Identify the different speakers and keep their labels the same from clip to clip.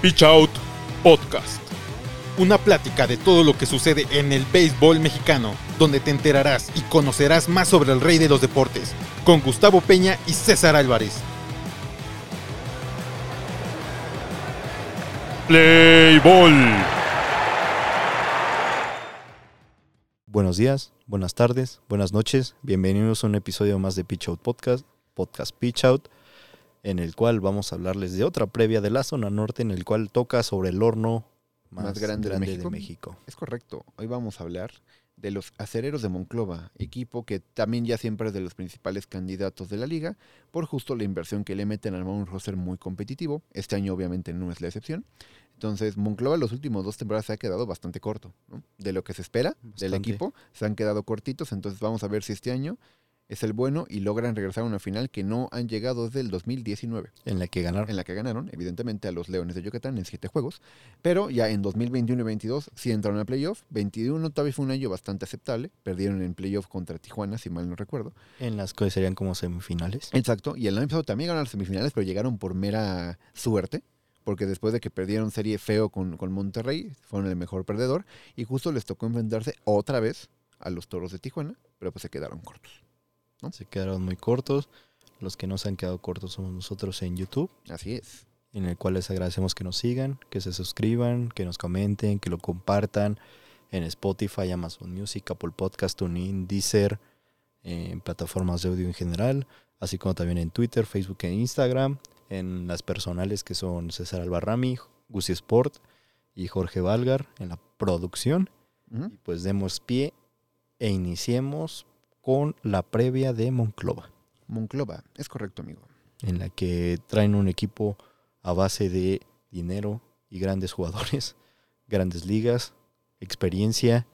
Speaker 1: Pitch Out Podcast. Una plática de todo lo que sucede en el béisbol mexicano, donde te enterarás y conocerás más sobre el rey de los deportes, con Gustavo Peña y César Álvarez. Play Ball.
Speaker 2: Buenos días, buenas tardes, buenas noches. Bienvenidos a un episodio más de Pitch Out Podcast, Podcast Pitch Out, en el cual vamos a hablarles de otra previa de la zona norte, en el cual toca sobre el horno más,
Speaker 3: Más grande de México.
Speaker 2: de México.
Speaker 3: Es correcto. Hoy vamos a hablar de los acereros de Monclova, equipo que también ya siempre es de los principales candidatos de la liga, por justo la inversión que le meten al un roster muy competitivo. Este año obviamente no es la excepción. Entonces, Monclova los últimos dos temporadas se ha quedado bastante corto. ¿no? De lo que se espera del equipo, se han quedado cortitos. Entonces vamos a ver si este año es el bueno y logran regresar a una final que no han llegado desde el 2019
Speaker 2: En la que ganaron.
Speaker 3: en la que ganaron, evidentemente, a los Leones de Yucatán en siete juegos. Pero ya en 2021 y 22 sí entraron a playoff. 21 todavía fue un año bastante aceptable. Perdieron en playoff contra Tijuana, si mal no recuerdo.
Speaker 2: En las que serían como semifinales.
Speaker 3: Exacto. Y el año pasado también ganaron las semifinales, pero llegaron por mera suerte. Porque después de que perdieron serie feo con, con Monterrey, fueron el mejor perdedor. Y justo les tocó enfrentarse otra vez a los Toros de Tijuana, pero pues se quedaron cortos. ¿No?
Speaker 2: Se quedaron muy cortos. Los que no se han quedado cortos somos nosotros en YouTube,
Speaker 3: Así es.
Speaker 2: en el cual les agradecemos que nos sigan, que se suscriban, que nos comenten, que lo compartan en Spotify, Amazon Music, Apple Podcast, TuneIn, Deezer, en plataformas de audio en general, así como también en Twitter, Facebook e Instagram, en las personales que son César Albarrami, Gusi Sport y Jorge Valgar en la producción. Y pues demos pie e iniciemos con la previa de Monclova,
Speaker 3: Monclova, es correcto, amigo.
Speaker 2: en la que traen un equipo a base de dinero y grandes jugadores, grandes ligas, experiencia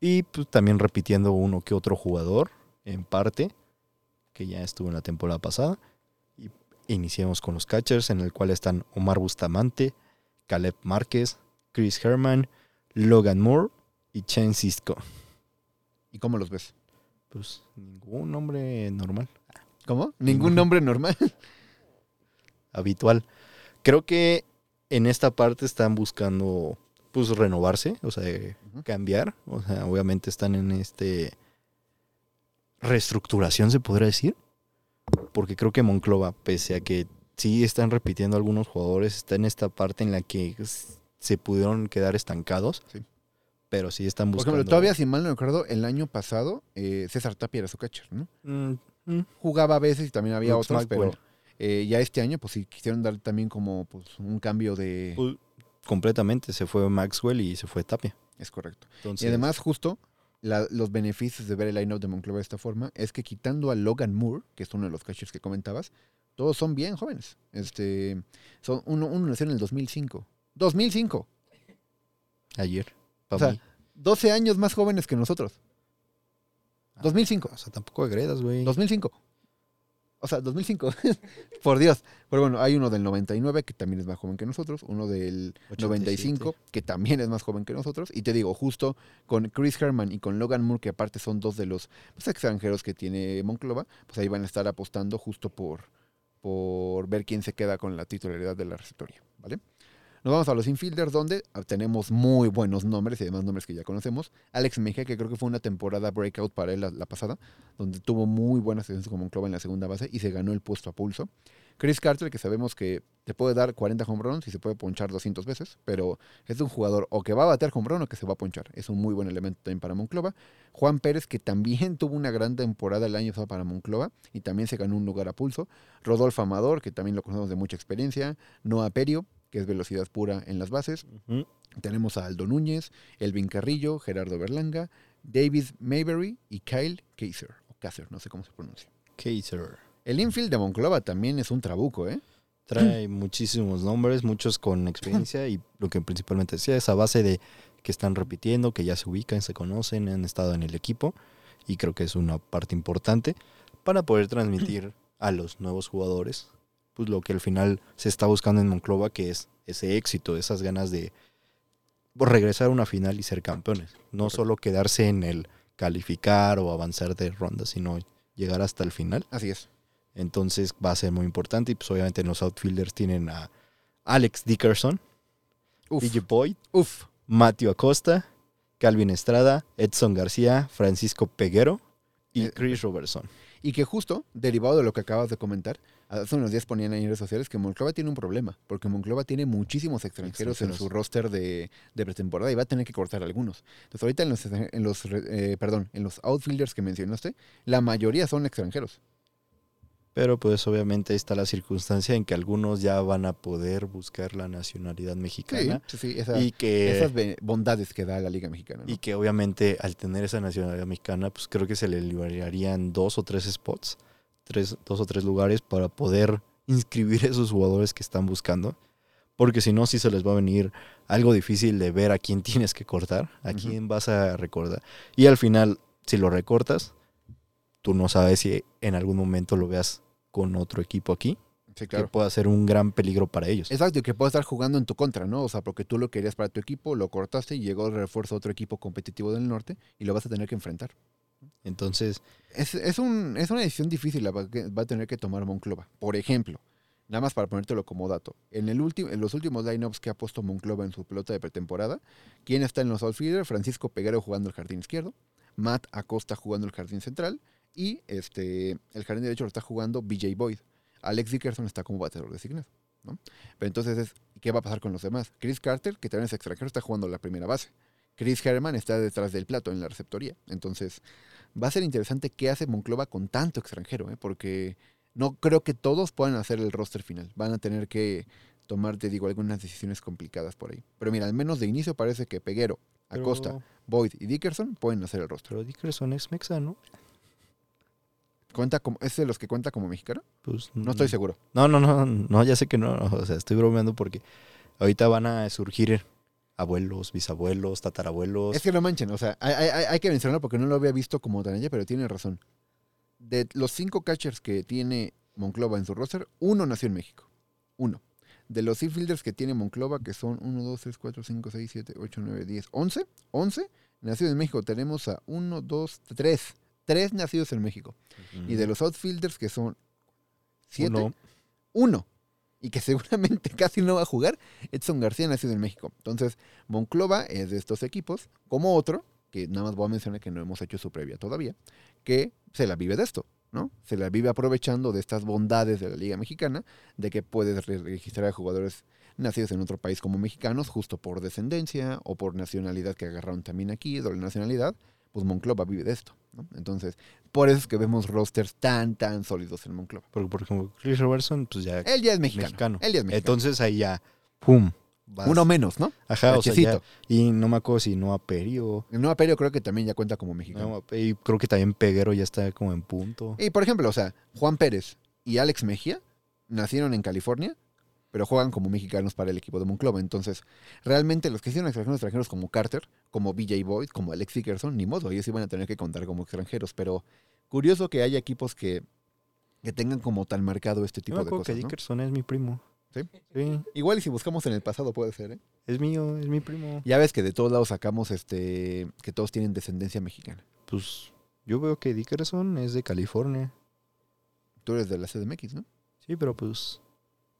Speaker 2: y pues, también repitiendo uno que otro jugador en parte que ya estuvo en la temporada pasada. Y iniciemos con los catchers en el cual están Omar Bustamante, Caleb Márquez, Chris Herman, Logan Moore y Chen Cisco.
Speaker 3: ¿Y cómo los ves?
Speaker 2: Pues ningún nombre normal,
Speaker 3: ¿Cómo?
Speaker 2: Ningún.
Speaker 3: Nombre normal.
Speaker 2: habitual. Creo que en esta parte están buscando pues renovarse, o sea, cambiar, o sea, obviamente están en este reestructuración se podría decir, porque creo que Monclova pese a que sí están repitiendo algunos jugadores, está en esta parte en la que se pudieron quedar estancados.
Speaker 3: Sí.
Speaker 2: Pero sí están
Speaker 3: Por
Speaker 2: buscando
Speaker 3: ejemplo, todavía, si mal no recuerdo, el año pasado eh, César Tapia era su catcher, ¿no?
Speaker 2: Mm, mm,
Speaker 3: Jugaba a veces y también había
Speaker 2: Brooks
Speaker 3: otros, pero eh, ya este año, pues sí, quisieron dar también como pues, un cambio de...
Speaker 2: Pues, completamente se fue Maxwell y se fue Tapia.
Speaker 3: Es correcto.
Speaker 2: Entonces,
Speaker 3: Y además, justo, la- los beneficios de ver el line-up de Monclova de esta forma es que quitando a Logan Moore, que es uno de los catchers que comentabas, todos son bien jóvenes. Este, son uno, uno nació en el 2005. ¡2005!
Speaker 2: ayer,
Speaker 3: O sea,
Speaker 2: mí.
Speaker 3: 12 años más jóvenes que nosotros. 2005.
Speaker 2: O sea, tampoco agredas, güey.
Speaker 3: 2005. O sea, 2005. Por Dios. Pero bueno, hay uno del 99 que también es más joven que nosotros, uno del 95 que también es más joven que nosotros. Y te digo, justo con Chris Herman y con Logan Moore, que aparte son dos de los pues, extranjeros que tiene Monclova, pues ahí van a estar apostando justo por, por ver quién se queda con la titularidad de la receptoría. ¿Vale? Nos vamos a los infielders, donde tenemos muy buenos nombres y además nombres que ya conocemos. Alex Mejía, que creo que fue una temporada breakout para él la, la pasada, donde tuvo muy buenas sesiones como Monclova en la segunda base y se ganó el puesto a pulso. Chris Carter, que sabemos que te puede dar 40 home runs y se puede ponchar 200 veces, pero es un jugador o que va a batear home run o que se va a ponchar. Es un muy buen elemento también para Monclova. Juan Pérez, que también tuvo una gran temporada el año pasado para Monclova y también se ganó un lugar a pulso. Rodolfo Amador, que también lo conocemos de mucha experiencia. Noah Perio, que es velocidad pura en las bases. Tenemos a Aldo Núñez, Elvin Carrillo, Gerardo Berlanga, David Mayberry y Kyle Kaiser. O Kaiser, no sé cómo se pronuncia.
Speaker 2: Kaiser.
Speaker 3: El infield de Monclova también es un trabuco, ¿eh?
Speaker 2: Trae muchísimos nombres, muchos con experiencia y lo que principalmente decía es a base de que están repitiendo, que ya se ubican, se conocen, han estado en el equipo y creo que es una parte importante para poder transmitir a los nuevos jugadores pues lo que al final se está buscando en Monclova, que es ese éxito, esas ganas de pues, regresar a una final y ser campeones. No solo quedarse en el calificar o avanzar de ronda, sino llegar hasta el final.
Speaker 3: Así es.
Speaker 2: Entonces va a ser muy importante. Y pues obviamente los outfielders tienen a Alex Dickerson, DJ Boyd,
Speaker 3: uf.
Speaker 2: Matthew Acosta, Calvin Estrada, Edson García, Francisco Peguero y
Speaker 3: Eh,
Speaker 2: Chris Robertson.
Speaker 3: Y que justo, derivado de lo que acabas de comentar, hace unos días ponían en redes sociales que Monclova tiene un problema, porque Monclova tiene muchísimos extranjeros, en su roster de, de pretemporada y va a tener que cortar algunos. Entonces ahorita en los, en los eh, perdón, en los outfielders que mencionaste, la mayoría son extranjeros.
Speaker 2: Pero pues obviamente está la circunstancia en que algunos ya van a poder buscar la nacionalidad mexicana
Speaker 3: sí, sí, esa-
Speaker 2: y que
Speaker 3: esas bondades que da la Liga Mexicana. ¿no?
Speaker 2: y que obviamente al tener esa nacionalidad mexicana, pues creo que se le liberarían dos o tres spots, tres, dos o tres lugares para poder inscribir a esos jugadores que están buscando. Porque si no, sí se les va a venir algo difícil de ver a quién tienes que cortar, a quién vas a recordar. Y al final, si lo recortas, tú no sabes si en algún momento lo veas con otro equipo aquí,
Speaker 3: Sí,
Speaker 2: que pueda ser un gran peligro para ellos.
Speaker 3: Exacto, y que pueda estar jugando en tu contra, ¿no? O sea, porque tú lo querías para tu equipo, lo cortaste y llegó el refuerzo a otro equipo competitivo del norte y lo vas a tener que enfrentar.
Speaker 2: Entonces,
Speaker 3: Es, es, un, es una decisión difícil la que va a tener que tomar Monclova. Por ejemplo, nada más para ponértelo como dato, en, el en los últimos lineups que ha puesto Monclova en su pelota de pretemporada, ¿quién está en los outfielders? Francisco Peguero jugando el jardín izquierdo, Matt Acosta jugando el jardín central y este el jardín derecho lo está jugando BJ Boyd. Alex Dickerson está como bateador designado. ¿no? Pero entonces, es, ¿qué va a pasar con los demás? Chris Carter, que también es extranjero, está jugando la primera base. Chris Herman está detrás del plato en la receptoría. Entonces, va a ser interesante qué hace Monclova con tanto extranjero, ¿eh? porque no creo que todos puedan hacer el roster final. Van a tener que tomar, te digo, algunas decisiones complicadas por ahí. Pero mira, al menos de inicio parece que Peguero, Acosta, Boyd y Dickerson pueden hacer el roster.
Speaker 2: pero Dickerson es mexa, ¿no?
Speaker 3: ¿Cuenta como, ¿Es de los que cuenta como mexicano?
Speaker 2: Pues,
Speaker 3: No estoy
Speaker 2: mm,
Speaker 3: seguro.
Speaker 2: No, no, no, no, ya sé que no, o sea, estoy bromeando porque ahorita van a surgir abuelos, bisabuelos, tatarabuelos.
Speaker 3: Es que no manchen, o sea, hay, hay- hay que mencionarlo porque no lo había visto como tan allá, pero tiene razón. De los cinco catchers que tiene Monclova en su roster, uno nació en México. Uno. De los infielders que tiene Monclova, que son 1, 2, 3, 4, 5, 6, 7, 8, 9, 10, 11. 11 nacidos en México. Tenemos a 1, 2, 3. Tres nacidos en México. Y de los outfielders, que son 7,
Speaker 2: Uno,
Speaker 3: uno. Y que seguramente casi no va a jugar, Edson García nacido en México. Entonces, Monclova es de estos equipos, como otro, que nada más voy a mencionar que no hemos hecho su previa todavía, que se la vive de esto, ¿no? Se la vive aprovechando de estas bondades de la Liga Mexicana, de que puedes re- registrar a jugadores nacidos en otro país como mexicanos, justo por descendencia o por nacionalidad que agarraron también aquí, doble nacionalidad, pues Monclova vive de esto, ¿no? Entonces, por eso es que vemos rosters tan, tan sólidos en Monclova.
Speaker 2: porque por ejemplo, Chris Robertson, pues ya
Speaker 3: Él ya es mexicano.
Speaker 2: mexicano.
Speaker 3: Él ya es mexicano.
Speaker 2: Entonces ahí ya, pum. vas.
Speaker 3: Uno menos, ¿no?
Speaker 2: Ajá, o sea, ya- y no me acuerdo si no Perio.
Speaker 3: Creo que también ya cuenta como mexicano.
Speaker 2: Noah y creo que también Peguero ya está como en punto.
Speaker 3: Y por ejemplo, o sea, Juan Pérez y Alex Mejía nacieron en California, pero juegan como mexicanos para el equipo de Monclova. Entonces, realmente los que hicieron extranjeros, extranjeros como Carter, como BJ Boyd, como Alex Dickerson, ni modo, ellos iban a tener que contar como extranjeros. Pero curioso que haya equipos que, que tengan como tan marcado este
Speaker 2: Yo
Speaker 3: tipo
Speaker 2: me
Speaker 3: de cosas.
Speaker 2: que
Speaker 3: ¿no?
Speaker 2: Dickerson es mi primo.
Speaker 3: ¿Sí?
Speaker 2: Sí,
Speaker 3: Igual y si buscamos en el pasado puede ser, ¿eh?
Speaker 2: es mío, es mi primo.
Speaker 3: Ya ves que de todos lados sacamos este que todos tienen descendencia mexicana.
Speaker 2: Pues yo veo que Dickerson es de California.
Speaker 3: Tú eres de la CDMX, ¿no?
Speaker 2: Sí, pero pues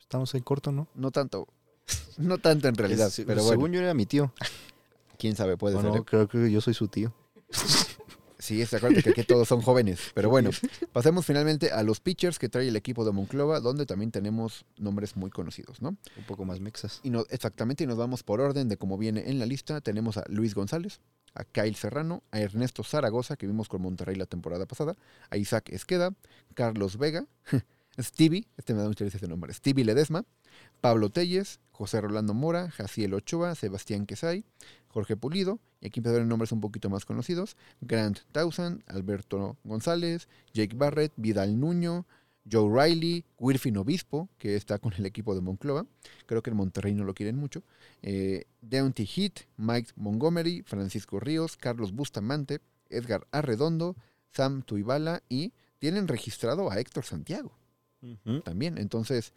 Speaker 2: estamos en corto, ¿no?
Speaker 3: No tanto. No tanto en realidad,
Speaker 2: Es-
Speaker 3: pero
Speaker 2: según
Speaker 3: bueno,
Speaker 2: yo era mi tío.
Speaker 3: quién sabe, puede ser.
Speaker 2: no,
Speaker 3: ¿eh?
Speaker 2: creo que yo soy su tío.
Speaker 3: Sí, es acuérdate que aquí todos son jóvenes. Pero bueno, pasemos finalmente a los pitchers que trae el equipo de Monclova, donde también tenemos nombres muy conocidos, ¿no?
Speaker 2: Un poco más mexas.
Speaker 3: Y no, exactamente, y nos vamos por orden de cómo viene en la lista. Tenemos a Luis González, a Kyle Serrano, a Ernesto Zaragoza, que vimos con Monterrey la temporada pasada, a Isaac Esqueda, Carlos Vega, Stevie, este me da mucha risa ese nombre, Stevie Ledesma, Pablo Telles, José Rolando Mora, Jaciel Ochoa, Sebastián Quesay, Jorge Pulido, y aquí empezaron nombres un poquito más conocidos, Grant Townsend, Alberto González, Jake Barrett, Vidal Nuño, Joe Riley, Wirfin Obispo, que está con el equipo de Monclova, creo que en Monterrey no lo quieren mucho, eh, Heat, Mike Montgomery, Francisco Ríos, Carlos Bustamante, Edgar Arredondo, Sam Tuibala y tienen registrado a Héctor Santiago también. Entonces,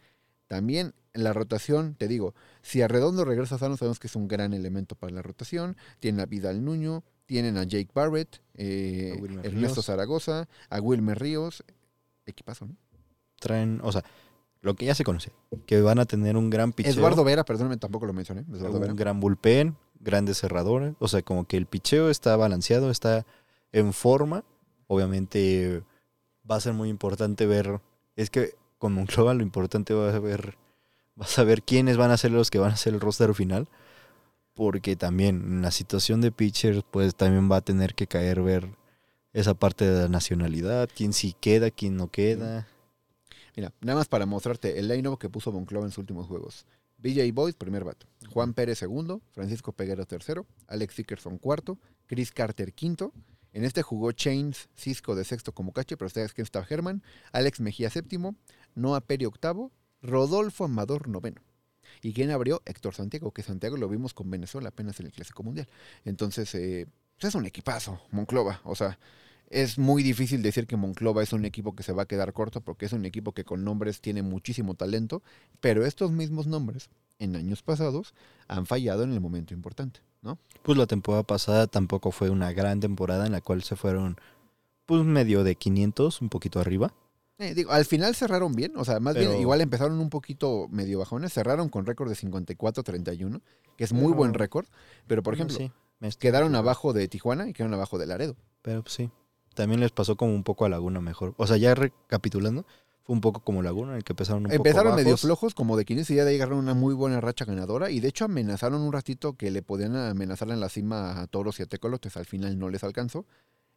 Speaker 3: también en la rotación, te digo, si Arredondo regresa sano, sabemos que es un gran elemento para la rotación. Tienen a Vidal Nuño, tienen a Jake Barrett, eh,
Speaker 2: A
Speaker 3: Ernesto
Speaker 2: Ríos.
Speaker 3: Zaragoza, a Wilmer Ríos. Equipazo, ¿no?
Speaker 2: Traen, o sea, lo que ya se conoce, que van a tener un gran picheo,
Speaker 3: Eduardo Vera, perdónme, tampoco lo mencioné. Eduardo Vera.
Speaker 2: un gran bullpen, grandes cerradores, o sea, como que el picheo está balanceado, está en forma. Obviamente va a ser muy importante ver, es que con Monclova lo importante va a ver, vas a ver quiénes van a ser los que van a ser el roster final, porque también en la situación de pitchers, pues también va a tener que caer ver esa parte de la nacionalidad, quién sí queda, quién no queda.
Speaker 3: Mira, nada más para mostrarte el line que puso Monclova en sus últimos juegos. BJ Boyd, primer vato. Juan Pérez, segundo. Francisco Peguero, tercero. Alex Dickerson, cuarto. Chris Carter, quinto. En este jugó Chains Cisco de sexto como cache, pero ustedes que está Herman. Alex Mejía, séptimo. Noah Peri, octavo. Rodolfo Amador, noveno. ¿Y quién abrió? Héctor Santiago, que Santiago lo vimos con Venezuela apenas en el Clásico Mundial. Entonces, eh, pues es un equipazo, Monclova. O sea, es muy difícil decir que Monclova es un equipo que se va a quedar corto porque es un equipo que con nombres tiene muchísimo talento, pero estos mismos nombres en años pasados han fallado en el momento importante, ¿no?
Speaker 2: Pues la temporada pasada tampoco fue una gran temporada en la cual se fueron pues medio de 500, un poquito arriba.
Speaker 3: Eh, digo, al final cerraron bien, o sea, más
Speaker 2: Pero-
Speaker 3: bien igual empezaron un poquito medio bajones, cerraron con récord de 54-31, que es muy
Speaker 2: Pero-
Speaker 3: buen récord, pero por ejemplo,
Speaker 2: sí,
Speaker 3: quedaron abajo de Tijuana y quedaron abajo de Laredo.
Speaker 2: Pero pues, sí, también les pasó como un poco a Laguna mejor. O sea, ya recapitulando, fue un poco como Laguna, en el que empezaron un
Speaker 3: Empezaron
Speaker 2: poco
Speaker 3: medio flojos, como de 15 y ya de ahí agarraron una muy buena racha ganadora. Y de hecho amenazaron un ratito que le podían amenazar en la cima a Toros y a Tecolotes. Al final no les alcanzó.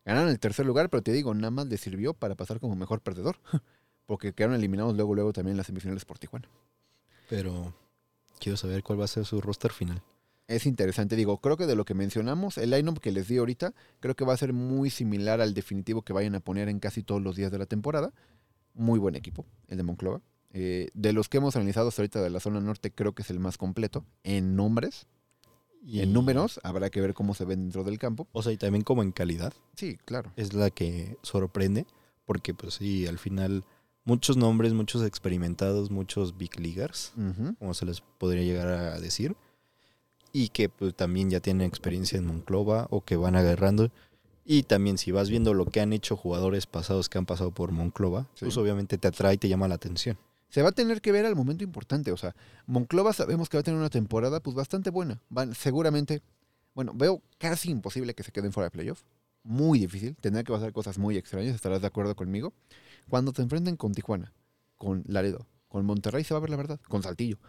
Speaker 3: Ganaron el tercer lugar, pero te digo, nada más les sirvió para pasar como mejor perdedor. Porque quedaron eliminados luego, luego también en las semifinales por Tijuana.
Speaker 2: Pero quiero saber cuál va a ser su roster final.
Speaker 3: Es interesante, digo, creo que de lo que mencionamos, el line-up que les di ahorita, creo que va a ser muy similar al definitivo que vayan a poner en casi todos los días de la temporada. Muy buen equipo, el de Monclova. Eh, de los que hemos analizado hasta ahorita de la zona norte, creo que es el más completo en nombres.
Speaker 2: Y
Speaker 3: En números, habrá que ver cómo se ven dentro del campo.
Speaker 2: O sea, y también como en calidad,
Speaker 3: Sí, claro.
Speaker 2: es la que sorprende, porque pues sí, al final muchos nombres, muchos experimentados, muchos big leaguers, como se les podría llegar a decir, y que pues también ya tienen experiencia en Monclova o que van agarrando. Y también si vas viendo lo que han hecho jugadores pasados que han pasado por Monclova,
Speaker 3: Sí.
Speaker 2: pues obviamente te atrae y te llama la atención.
Speaker 3: Se va a tener que ver al momento importante. O sea, Monclova sabemos que va a tener una temporada pues bastante buena. Van, seguramente, bueno, veo casi imposible que se queden fuera de playoff. Muy difícil. Tendrá que pasar cosas muy extrañas. Estarás de acuerdo conmigo. Cuando te enfrenten con Tijuana, con Laredo, con Monterrey, se va a ver la verdad. Con Saltillo.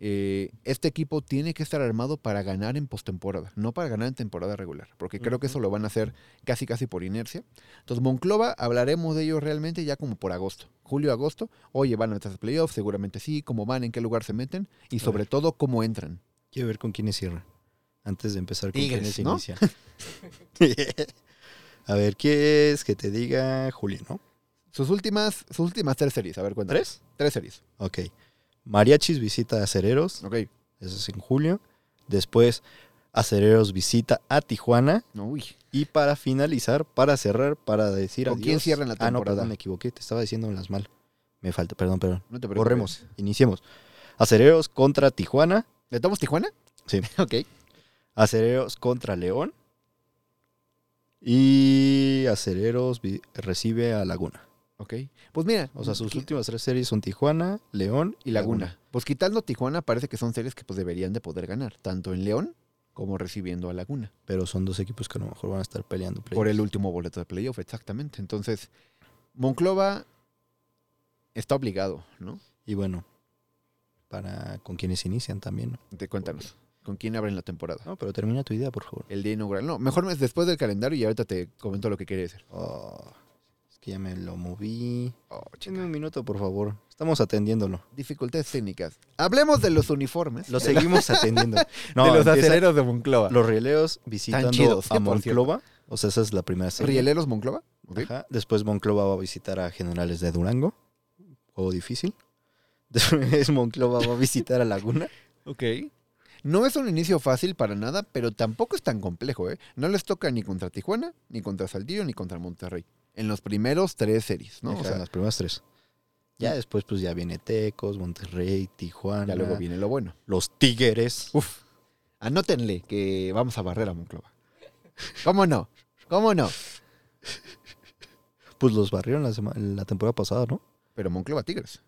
Speaker 3: Eh, este equipo tiene que estar armado para ganar en postemporada, no para ganar en temporada regular, porque creo que eso lo van a hacer casi casi por inercia. Entonces, Monclova, hablaremos de ellos realmente ya como por agosto, julio, agosto. Oye, van a meterse a playoffs, seguramente sí, cómo van, en qué lugar se meten y
Speaker 2: A
Speaker 3: sobre
Speaker 2: ver.
Speaker 3: todo cómo entran.
Speaker 2: Quiero ver con quiénes cierran. Antes de empezar con quiénes
Speaker 3: ¿no?
Speaker 2: inician. a ver, ¿qué es que te diga Julio, no?
Speaker 3: Sus últimas, sus últimas tres series, a ver, cuéntame.
Speaker 2: ¿Tres?
Speaker 3: Tres series.
Speaker 2: Ok. Mariachis visita a Acereros,
Speaker 3: Ok.
Speaker 2: eso es en julio. Después, Acereros visita a Tijuana.
Speaker 3: No, uy.
Speaker 2: Y para finalizar, para cerrar, para decir
Speaker 3: ¿Con quién cierran la
Speaker 2: Ah, no,
Speaker 3: temporada?
Speaker 2: perdón, me equivoqué. Te estaba diciendo las mal. Me falta, perdón, perdón.
Speaker 3: No te preocupes.
Speaker 2: Borremos, iniciemos. Acereros contra Tijuana.
Speaker 3: ¿Le tomamos Tijuana?
Speaker 2: Sí.
Speaker 3: ok.
Speaker 2: Acereros contra León. Y Acereros recibe a Laguna.
Speaker 3: Ok. Pues mira.
Speaker 2: O sea, sus
Speaker 3: qui-
Speaker 2: últimas tres series son Tijuana, León
Speaker 3: y Laguna. Pues quitando Tijuana, parece que son series que pues deberían de poder ganar, tanto en León como recibiendo a Laguna.
Speaker 2: Pero son dos equipos que a lo mejor van a estar peleando.
Speaker 3: Por
Speaker 2: playoffs.
Speaker 3: el último boleto de playoff, exactamente. Entonces, Monclova está obligado, ¿no?
Speaker 2: Y bueno, para con quienes inician también. ¿no?
Speaker 3: Te cuéntanos. ¿Con quién abren la temporada?
Speaker 2: No, pero termina tu idea, por favor.
Speaker 3: El día inaugural. No, mejor es después del calendario y ahorita te comento lo que quiere decir.
Speaker 2: Oh, que ya me lo moví.
Speaker 3: Oh,
Speaker 2: un minuto, por favor. Estamos atendiéndolo.
Speaker 3: Dificultades técnicas. Hablemos de los uniformes.
Speaker 2: Lo
Speaker 3: de la-
Speaker 2: seguimos atendiendo. No,
Speaker 3: de los aceleros de Monclova.
Speaker 2: Los rieleos visitando
Speaker 3: chidos,
Speaker 2: a
Speaker 3: cierto.
Speaker 2: Monclova. O sea, esa es la primera serie.
Speaker 3: ¿Rieleros Monclova?
Speaker 2: Ajá. Después Monclova va a visitar a Generales de Durango. Juego difícil. Después Monclova va a visitar a Laguna.
Speaker 3: Ok. No es un inicio fácil para nada, pero tampoco es tan complejo, ¿eh? No les toca ni contra Tijuana, ni contra Saltillo, ni contra Monterrey. En los primeros tres series, ¿no?
Speaker 2: Ajá,
Speaker 3: O sea,
Speaker 2: las primeras tres. Ya después pues ya viene Tecos, Monterrey, Tijuana.
Speaker 3: ya luego viene lo bueno.
Speaker 2: Los Tigres.
Speaker 3: Uf. Anótenle que vamos a barrer a Monclova. ¿Cómo no? ¿Cómo no?
Speaker 2: Pues los barrieron la temporada pasada, ¿no?
Speaker 3: Pero Monclova Tigres.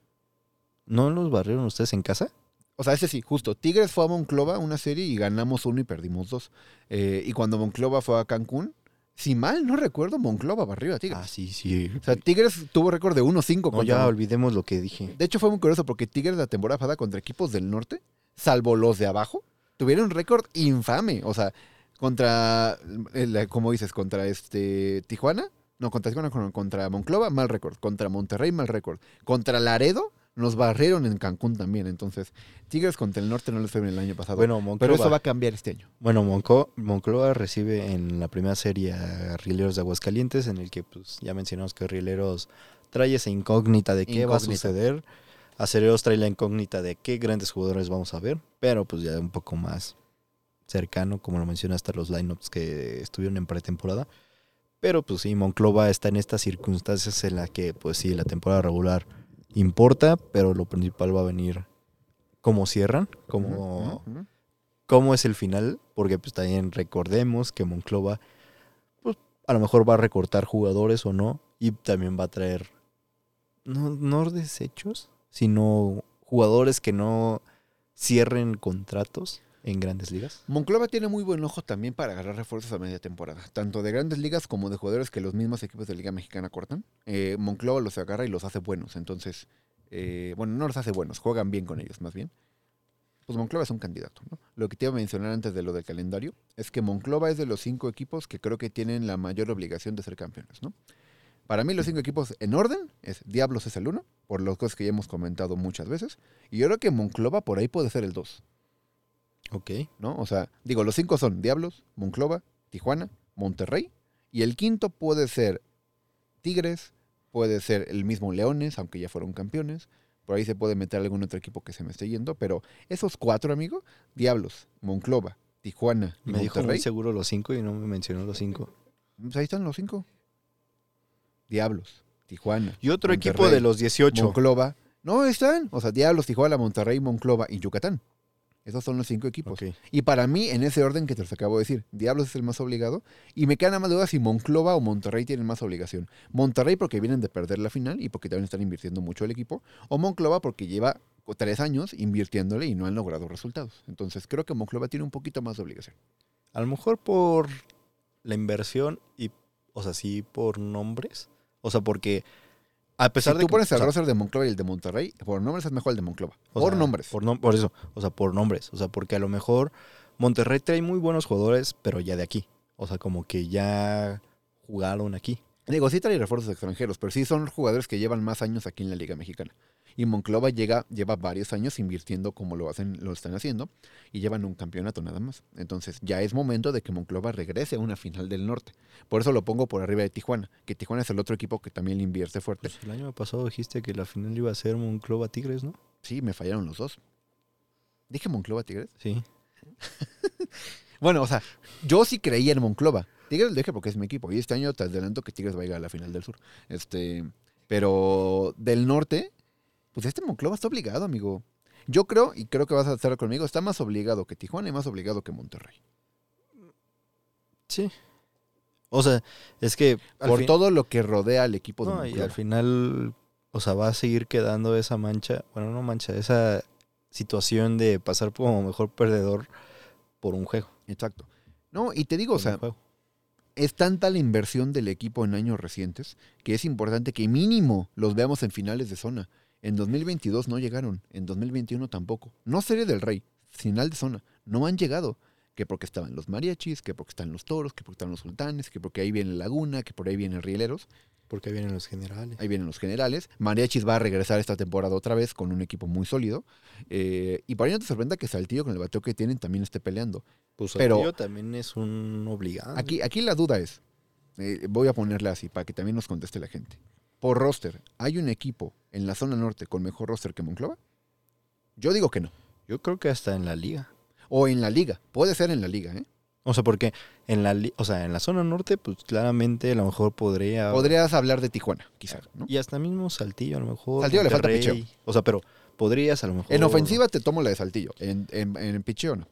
Speaker 2: ¿No los barrieron ustedes en casa?
Speaker 3: O sea, ese sí, justo. Tigres fue a Monclova una serie y ganamos uno y perdimos dos. Eh, y cuando Monclova fue a Cancún, si mal no recuerdo, Monclova barrió a Tigres.
Speaker 2: Ah, sí, sí.
Speaker 3: O sea, Tigres tuvo récord de 1-5
Speaker 2: No, ya olvidemos lo que dije.
Speaker 3: De hecho, fue muy curioso porque Tigres la temporada pasada contra equipos del norte, salvo los de abajo, tuvieron un récord infame. O sea, contra, como dices, contra este Tijuana, no, contra Tijuana, con- contra Monclova, mal récord. Contra Monterrey, mal récord. Contra Laredo, nos barrieron en Cancún también. Entonces, Tigres contra el norte no les fue bien el año pasado.
Speaker 2: Bueno, Monclova,
Speaker 3: pero eso va a cambiar este año.
Speaker 2: bueno, Monco- Monclova recibe en la primera serie a Rieleros de Aguascalientes, en el que pues ya mencionamos que Rieleros trae esa incógnita de qué va a suceder. Acereros trae la incógnita de qué grandes jugadores vamos a ver, pero pues ya un poco más cercano, como lo mencionaste, a los lineups que estuvieron en pretemporada. Pero pues sí, Monclova está en estas circunstancias en las que pues sí, la temporada regular importa, pero lo principal va a venir cómo cierran, cómo, cómo es el final, porque pues también recordemos que Monclova pues, a lo mejor va a recortar jugadores o no, y también va a traer no, no desechos, sino jugadores que no cierren contratos en grandes ligas.
Speaker 3: Monclova tiene muy buen ojo también para agarrar refuerzos a media temporada, tanto de grandes ligas como de jugadores que los mismos equipos de Liga Mexicana cortan. Eh, Monclova los agarra y los hace buenos, entonces, eh, bueno, no los hace buenos, juegan bien con ellos más bien. Pues Monclova es un candidato. ¿no? Lo que te iba a mencionar antes de lo del calendario es que Monclova es de los cinco equipos que creo que tienen la mayor obligación de ser campeones. ¿no? Para mí los cinco equipos en orden es Diablos es el uno, por las cosas que ya hemos comentado muchas veces, y yo creo que Monclova por ahí puede ser el dos.
Speaker 2: Ok.
Speaker 3: ¿no? O sea, digo, los cinco son Diablos, Monclova, Tijuana, Monterrey, y el quinto puede ser Tigres, puede ser el mismo Leones, aunque ya fueron campeones. Por ahí se puede meter algún otro equipo que se me esté yendo, pero esos cuatro, amigo, Diablos, Monclova, Tijuana y
Speaker 2: Me dijo muy
Speaker 3: Monterrey,
Speaker 2: seguro los cinco y no me mencionó los cinco.
Speaker 3: pues ahí están los cinco. Diablos, Tijuana,
Speaker 2: Y otro equipo
Speaker 3: Monterrey,
Speaker 2: de los 18.
Speaker 3: Monclova. No, están. O sea, Diablos, Tijuana, Monterrey, Monclova y Yucatán. Esos son los cinco equipos. Y para mí, en ese orden que te los acabo de decir, Diablos es el más obligado. Y me queda nada más duda si Monclova o Monterrey tienen más obligación. Monterrey porque vienen de perder la final y porque también están invirtiendo mucho el equipo. O Monclova porque lleva tres años invirtiéndole y no han logrado resultados. Entonces creo que Monclova tiene un poquito más de obligación.
Speaker 2: A lo mejor por la inversión y, o sea, sí por nombres. O sea, porque a pesar
Speaker 3: Si
Speaker 2: de
Speaker 3: tú
Speaker 2: que-
Speaker 3: pones
Speaker 2: o
Speaker 3: el
Speaker 2: sea,
Speaker 3: roster de Monclova y el de Monterrey, por nombres es mejor el de Monclova.
Speaker 2: o
Speaker 3: por
Speaker 2: sea,
Speaker 3: nombres.
Speaker 2: Por, nom- por eso, o sea, por nombres. O sea, porque a lo mejor Monterrey trae muy buenos jugadores, pero ya de aquí. O sea, como que ya jugaron aquí.
Speaker 3: Digo, sí trae refuerzos extranjeros, pero sí son jugadores que llevan más años aquí en la Liga Mexicana. Y Monclova llega, lleva varios años invirtiendo como lo hacen, lo están haciendo, y llevan un campeonato nada más. Entonces ya es momento de que Monclova regrese a una final del norte. Por eso lo pongo por arriba de Tijuana, que Tijuana es el otro equipo que también le invierte fuerte.
Speaker 2: Pues el año pasado dijiste que la final iba a ser Monclova Tigres, ¿no?
Speaker 3: Sí, me fallaron los dos. ¿Dije Monclova Tigres?
Speaker 2: Sí.
Speaker 3: Bueno, o sea, yo sí creía en Monclova. Tigres lo dije porque es mi equipo. Y este año te adelanto que Tigres va a llegar a la final del sur. Este, pero del norte, pues este Monclova está obligado, amigo. Yo creo, y creo que vas a estar conmigo, está más obligado que Tijuana y más obligado que Monterrey.
Speaker 2: Sí. O sea, es que
Speaker 3: Por
Speaker 2: fin-
Speaker 3: todo lo que rodea al equipo de
Speaker 2: No, y
Speaker 3: Monclova.
Speaker 2: al final, o sea, va a seguir quedando esa mancha, bueno, no mancha, esa situación de pasar como mejor perdedor por un juego.
Speaker 3: Exacto. No, y te digo, o
Speaker 2: por
Speaker 3: sea, es tanta la inversión del equipo en años recientes que es importante que mínimo los veamos en finales de zona. En 2022 no llegaron, en 2021 tampoco. No serie del Rey, final de zona. No han llegado. Que porque estaban los mariachis, que porque están los toros, que porque están los sultanes, que porque ahí viene Laguna, que por ahí vienen Rieleros,
Speaker 2: Porque vienen los generales.
Speaker 3: ahí vienen los generales. Mariachis va a regresar esta temporada otra vez con un equipo muy sólido. Eh, y por ahí no te sorprenda que Saltillo con el bateo que tienen también esté peleando.
Speaker 2: Pues
Speaker 3: pero-
Speaker 2: Saltillo también es un obligado.
Speaker 3: Aquí, aquí la duda es, eh, voy a ponerla así para que también nos conteste la gente. Por roster, ¿hay un equipo en la zona norte con mejor roster que Monclova? Yo digo que no.
Speaker 2: Yo creo que hasta en la liga.
Speaker 3: O en la liga. Puede ser en la liga, ¿eh?
Speaker 2: O sea, porque en la, o sea, en la zona norte, pues claramente a lo mejor podría...
Speaker 3: Podrías hablar de Tijuana, quizás, ¿no?
Speaker 2: Y hasta mismo Saltillo, a lo mejor.
Speaker 3: Saltillo le falta
Speaker 2: Monterrey. O sea, pero podrías a lo mejor...
Speaker 3: En ofensiva te tomo la de Saltillo. En, en, en picheo no.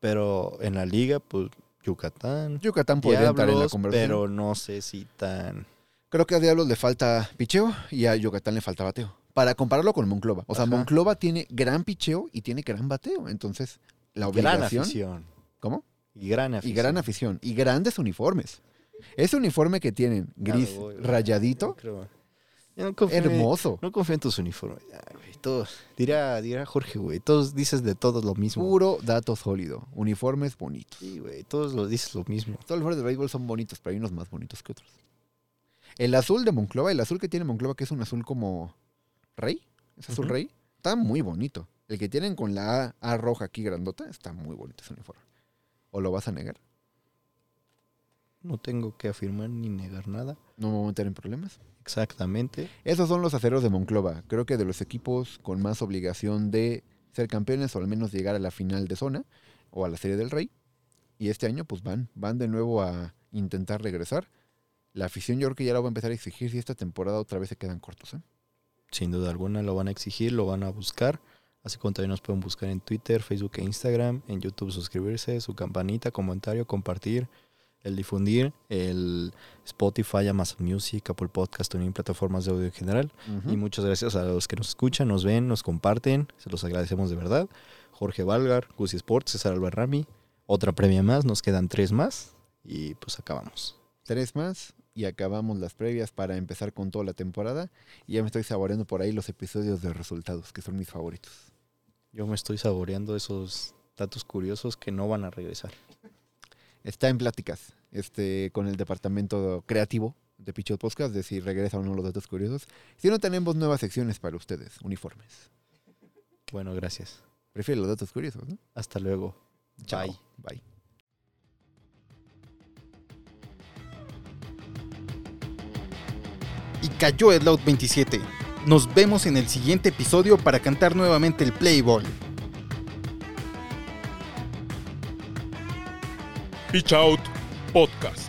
Speaker 2: Pero en la liga, pues Yucatán.
Speaker 3: Yucatán podría entrar en la
Speaker 2: Diablos,
Speaker 3: conversación.
Speaker 2: pero no sé si tan...
Speaker 3: Creo que a Diablos le falta picheo y a Yucatán le falta bateo. para compararlo con Monclova. O sea,
Speaker 2: Ajá.
Speaker 3: Monclova tiene gran picheo y tiene gran bateo. Entonces, la
Speaker 2: Gran
Speaker 3: obligación.
Speaker 2: afición.
Speaker 3: ¿Cómo?
Speaker 2: Y gran
Speaker 3: Y
Speaker 2: afición.
Speaker 3: gran afición. Y grandes uniformes. Ese uniforme que tienen gris
Speaker 2: voy,
Speaker 3: rayadito,
Speaker 2: Yo creo. Yo no confío,
Speaker 3: hermoso.
Speaker 2: No confío en tus uniformes. Güey, todos, dirá, dirá Jorge, güey. Todos dices de todos lo mismo.
Speaker 3: Puro dato sólido. Uniformes bonitos.
Speaker 2: Sí, güey. Todos lo dices lo mismo.
Speaker 3: Todos los uniformes de béisbol son bonitos, pero hay unos más bonitos que otros. El azul de Monclova, el azul que tiene Monclova, que es un azul como rey, es azul rey, está muy bonito. El que tienen con la A, A roja aquí grandota, está muy bonito ese uniforme. ¿O lo vas a negar?
Speaker 2: No tengo que afirmar ni negar nada.
Speaker 3: No me voy a meter en problemas.
Speaker 2: Exactamente.
Speaker 3: Esos son los aceros de Monclova. Creo que de los equipos con más obligación de ser campeones o al menos llegar a la final de zona o a la Serie del Rey. Y este año pues van, van de nuevo a intentar regresar. La afición yo creo que ya la va a empezar a exigir si esta temporada otra vez se quedan cortos. ¿eh?
Speaker 2: Sin duda alguna lo van a exigir, lo van a buscar. Así como también nos pueden buscar en Twitter, Facebook e Instagram. En YouTube suscribirse, su campanita, comentario, compartir, el difundir, el Spotify, Amazon Music, Apple Podcast, también plataformas de audio en general. Y muchas gracias a los que nos escuchan, nos ven, nos comparten. Se los agradecemos de verdad. Jorge Valgar, Gusi Sports, César Albarrami. Otra premia más, nos quedan tres más. Y pues acabamos.
Speaker 3: Tres más y acabamos las previas para empezar con toda la temporada. Y ya me estoy saboreando por ahí los episodios de resultados, que son mis favoritos.
Speaker 2: Yo me estoy saboreando esos datos curiosos que no van a regresar.
Speaker 3: Está en pláticas este, con el departamento creativo de Pichot Podcast de si regresa o no los datos curiosos. Si no, tenemos nuevas secciones para ustedes, uniformes.
Speaker 2: Bueno, gracias.
Speaker 3: Prefiero los datos curiosos, ¿no?
Speaker 2: Hasta luego.
Speaker 3: Chao.
Speaker 2: Bye.
Speaker 3: Bye.
Speaker 1: Cayó el Loud 27. Nos vemos en el siguiente episodio para cantar nuevamente el Out Podcast.